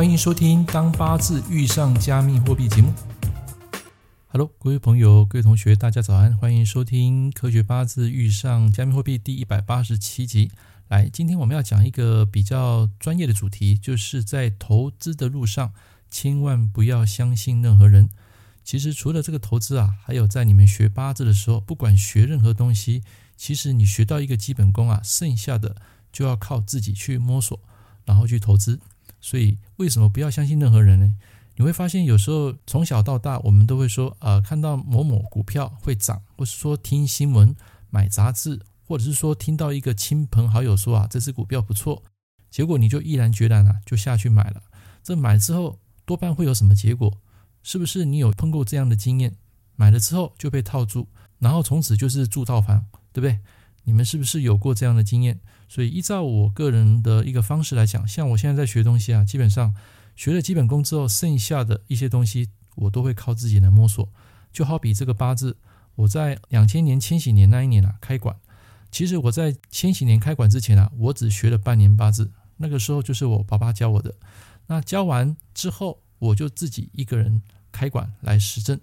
欢迎收听《当八字遇上加密货币》节目。Hello，各位朋友、各位同学，大家早安！欢迎收听《科学八字遇上加密货币》第一百八十七集。来，今天我们要讲一个比较专业的主题，就是在投资的路上，千万不要相信任何人。其实除了这个投资啊，还有在你们学八字的时候，不管学任何东西，其实你学到一个基本功啊，剩下的就要靠自己去摸索，然后去投资。所以，为什么不要相信任何人呢？你会发现，有时候从小到大，我们都会说，呃，看到某某股票会涨，或是说听新闻、买杂志，或者是说听到一个亲朋好友说啊，这只股票不错，结果你就毅然决然啊，就下去买了。这买之后多半会有什么结果？是不是你有碰过这样的经验？买了之后就被套住，然后从此就是住套房，对不对？你们是不是有过这样的经验？所以依照我个人的一个方式来讲，像我现在在学东西啊，基本上学了基本功之后，剩下的一些东西我都会靠自己来摸索。就好比这个八字，我在两千年千禧年那一年啊开馆，其实我在千禧年开馆之前啊，我只学了半年八字，那个时候就是我爸爸教我的。那教完之后，我就自己一个人开馆来实证。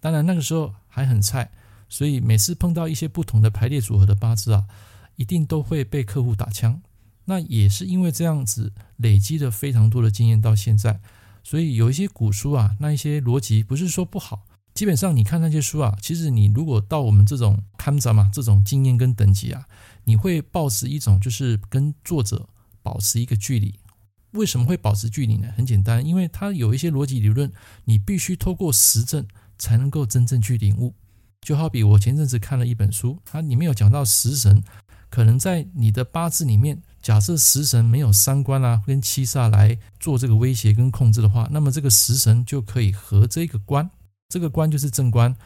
当然那个时候还很菜。所以每次碰到一些不同的排列组合的八字啊，一定都会被客户打枪。那也是因为这样子累积了非常多的经验到现在。所以有一些古书啊，那一些逻辑不是说不好，基本上你看那些书啊，其实你如果到我们这种看着嘛，这种经验跟等级啊，你会保持一种就是跟作者保持一个距离。为什么会保持距离呢？很简单，因为它有一些逻辑理论，你必须透过实证才能够真正去领悟。就好比我前阵子看了一本书，它里面有讲到食神，可能在你的八字里面，假设食神没有三官啊跟七煞来做这个威胁跟控制的话，那么这个食神就可以合这个官，这个官就是正官，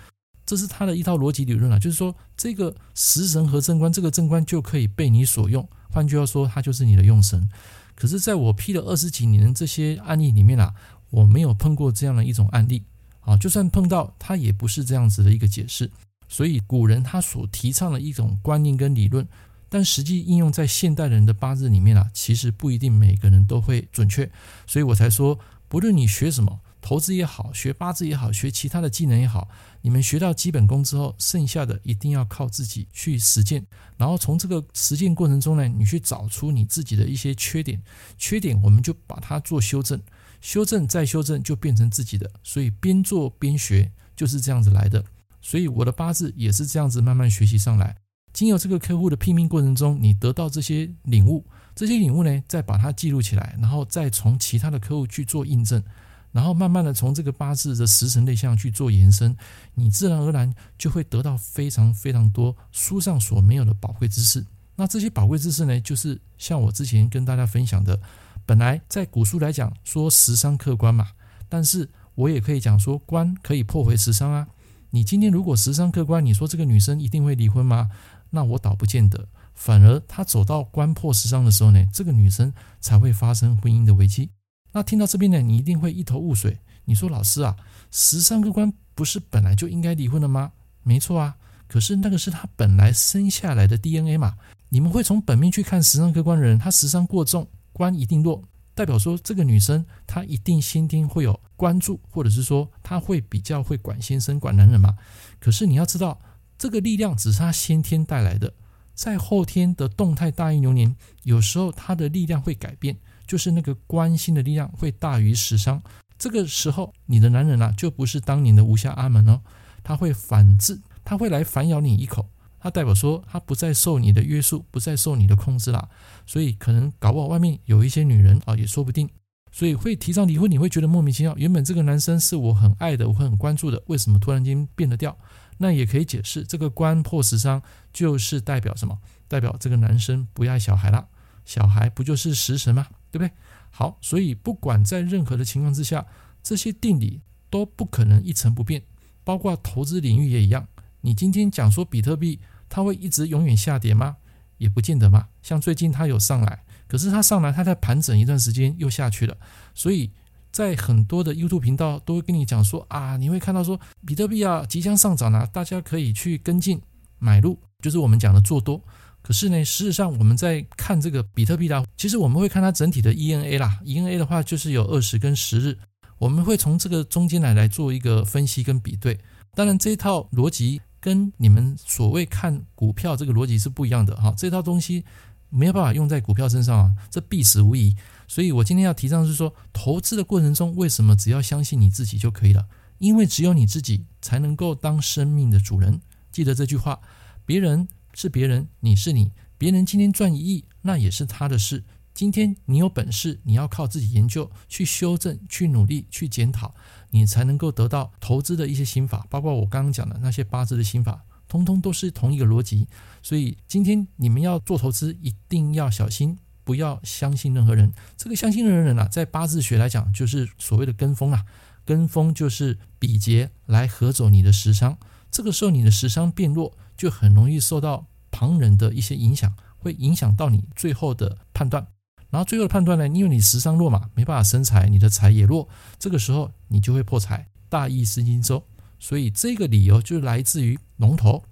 这是他的一套逻辑理论啊，就是说这个食神和正官，这个正官就可以被你所用，换句话说，它就是你的用神。可是，在我批了二十几年这些案例里面啊，我没有碰过这样的一种案例。啊，就算碰到，他也不是这样子的一个解释。所以古人他所提倡的一种观念跟理论，但实际应用在现代人的八字里面啊，其实不一定每个人都会准确。所以我才说，不论你学什么，投资也好，学八字也好，学其他的技能也好，你们学到基本功之后，剩下的一定要靠自己去实践。然后从这个实践过程中呢，你去找出你自己的一些缺点，缺点我们就把它做修正。修正再修正，就变成自己的。所以边做边学，就是这样子来的。所以我的八字也是这样子慢慢学习上来。经由这个客户的拼命过程中，你得到这些领悟，这些领悟呢，再把它记录起来，然后再从其他的客户去做印证，然后慢慢的从这个八字的食神类象去做延伸，你自然而然就会得到非常非常多书上所没有的宝贵知识。那这些宝贵知识呢，就是像我之前跟大家分享的。本来在古书来讲说食伤克官嘛，但是我也可以讲说官可以破回食伤啊。你今天如果食伤克官，你说这个女生一定会离婚吗？那我倒不见得，反而她走到官破食伤的时候呢，这个女生才会发生婚姻的危机。那听到这边呢，你一定会一头雾水。你说老师啊，食伤克官不是本来就应该离婚了吗？没错啊，可是那个是她本来生下来的 DNA 嘛。你们会从本命去看食伤克官的人，他食伤过重。官一定弱，代表说这个女生她一定先天会有关注，或者是说她会比较会管先生、管男人嘛。可是你要知道，这个力量只是她先天带来的，在后天的动态大运流年，有时候她的力量会改变，就是那个关心的力量会大于食伤。这个时候，你的男人啊，就不是当年的吴下阿门哦，他会反制，他会来反咬你一口。它代表说，他不再受你的约束，不再受你的控制了，所以可能搞不好外面有一些女人啊，也说不定。所以会提倡离婚，你会觉得莫名其妙。原本这个男生是我很爱的，我会很关注的，为什么突然间变得掉？那也可以解释，这个官破十伤就是代表什么？代表这个男生不爱小孩了，小孩不就是食神吗？对不对？好，所以不管在任何的情况之下，这些定理都不可能一成不变，包括投资领域也一样。你今天讲说比特币它会一直永远下跌吗？也不见得嘛。像最近它有上来，可是它上来它在盘整一段时间又下去了。所以在很多的 YouTube 频道都会跟你讲说啊，你会看到说比特币啊即将上涨了，大家可以去跟进买入，就是我们讲的做多。可是呢，事实上我们在看这个比特币的，其实我们会看它整体的 ENA 啦，ENA 的话就是有二十跟十日，我们会从这个中间来来做一个分析跟比对。当然，这一套逻辑跟你们所谓看股票这个逻辑是不一样的哈，这套东西没有办法用在股票身上啊，这必死无疑。所以我今天要提倡是说，投资的过程中，为什么只要相信你自己就可以了？因为只有你自己才能够当生命的主人。记得这句话，别人是别人，你是你。别人今天赚一亿，那也是他的事。今天你有本事，你要靠自己研究、去修正、去努力、去检讨，你才能够得到投资的一些心法。包括我刚刚讲的那些八字的心法，通通都是同一个逻辑。所以今天你们要做投资，一定要小心，不要相信任何人。这个相信任何人啊，在八字学来讲，就是所谓的跟风啊。跟风就是比劫来合走你的食伤。这个时候，你的食伤变弱，就很容易受到旁人的一些影响，会影响到你最后的判断。然后最后的判断呢，因为你食伤弱嘛，没办法生财，你的财也弱，这个时候你就会破财，大意失荆州。所以这个理由就来自于龙头。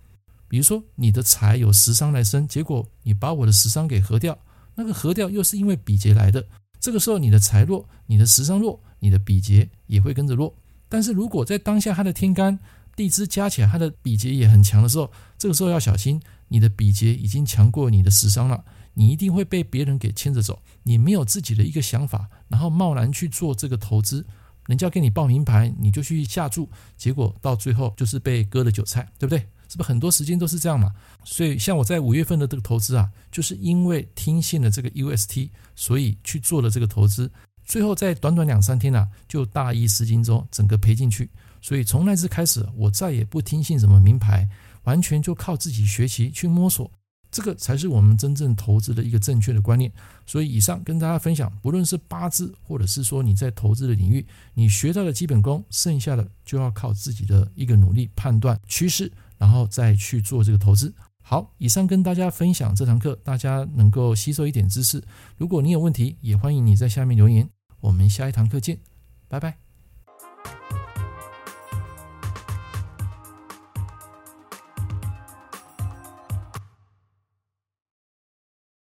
比如说你的财有食伤来生，结果你把我的食伤给合掉，那个合掉又是因为比劫来的，这个时候你的财弱，你的食伤弱，你的比劫也会跟着弱。但是如果在当下它的天干，地支加起来，它的比劫也很强的时候，这个时候要小心，你的比劫已经强过你的食伤了，你一定会被别人给牵着走。你没有自己的一个想法，然后贸然去做这个投资，人家给你报名牌，你就去下注，结果到最后就是被割了韭菜，对不对？是不是很多时间都是这样嘛？所以像我在五月份的这个投资啊，就是因为听信了这个 UST，所以去做了这个投资，最后在短短两三天啊，就大意失荆州，整个赔进去。所以从那次开始，我再也不听信什么名牌，完全就靠自己学习去摸索，这个才是我们真正投资的一个正确的观念。所以以上跟大家分享，不论是八字，或者是说你在投资的领域，你学到的基本功，剩下的就要靠自己的一个努力判断趋势，然后再去做这个投资。好，以上跟大家分享这堂课，大家能够吸收一点知识。如果你有问题，也欢迎你在下面留言。我们下一堂课见，拜拜。